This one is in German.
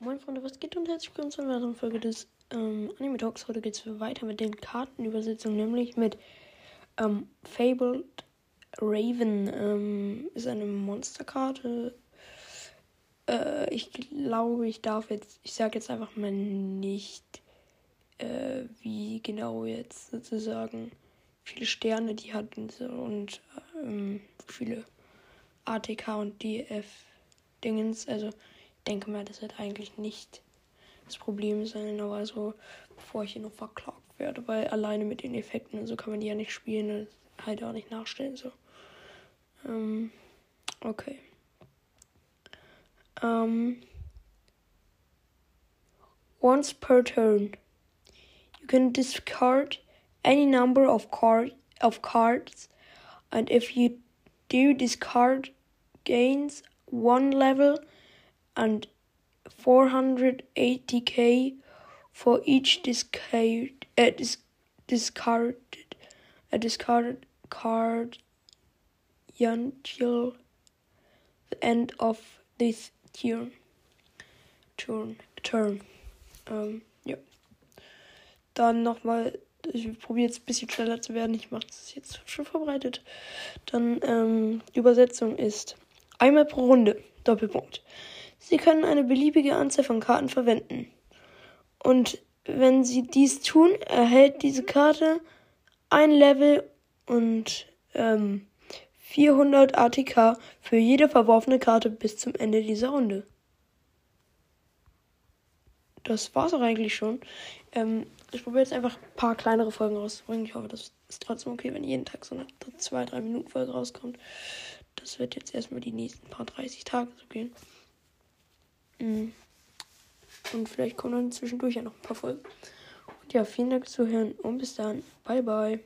Moin Freunde, was geht und herzlich willkommen zu einer weiteren Folge des ähm, Anime Talks. Heute geht es weiter mit den Kartenübersetzungen, nämlich mit ähm, Fabled Raven. Ähm, ist eine Monsterkarte. Äh, ich glaube, ich darf jetzt, ich sage jetzt einfach mal nicht, äh, wie genau jetzt sozusagen viele Sterne die hat und, so, und ähm, viele ATK und DF Dingens. Also ich denke mal, das wird eigentlich nicht das Problem sein, aber so, bevor ich hier noch verklagt werde, weil alleine mit den Effekten und so kann man die ja nicht spielen und halt auch nicht nachstellen. So. Ähm, okay. Ähm, once per turn, you can discard any number of card of cards, and if you do discard gains one level and 480k for each discard uh, dis discarded a discarded card until the end of this turn turn turn ähm, dann nochmal ich probiere jetzt ein bisschen schneller zu werden. Ich mache das jetzt schon verbreitet. Dann ähm, Übersetzung ist einmal pro Runde. Doppelpunkt. Sie können eine beliebige Anzahl von Karten verwenden. Und wenn Sie dies tun, erhält diese Karte ein Level und ähm, 400 ATK für jede verworfene Karte bis zum Ende dieser Runde. Das war's auch eigentlich schon. Ähm, ich probiere jetzt einfach ein paar kleinere Folgen rauszubringen. Ich hoffe, das ist trotzdem okay, wenn jeden Tag so eine 2-3 Minuten Folge rauskommt. Das wird jetzt erstmal die nächsten paar 30 Tage so gehen. Mm. Und vielleicht kommen dann zwischendurch ja noch ein paar Folgen. Und ja, vielen Dank fürs Zuhören und bis dann. Bye, bye.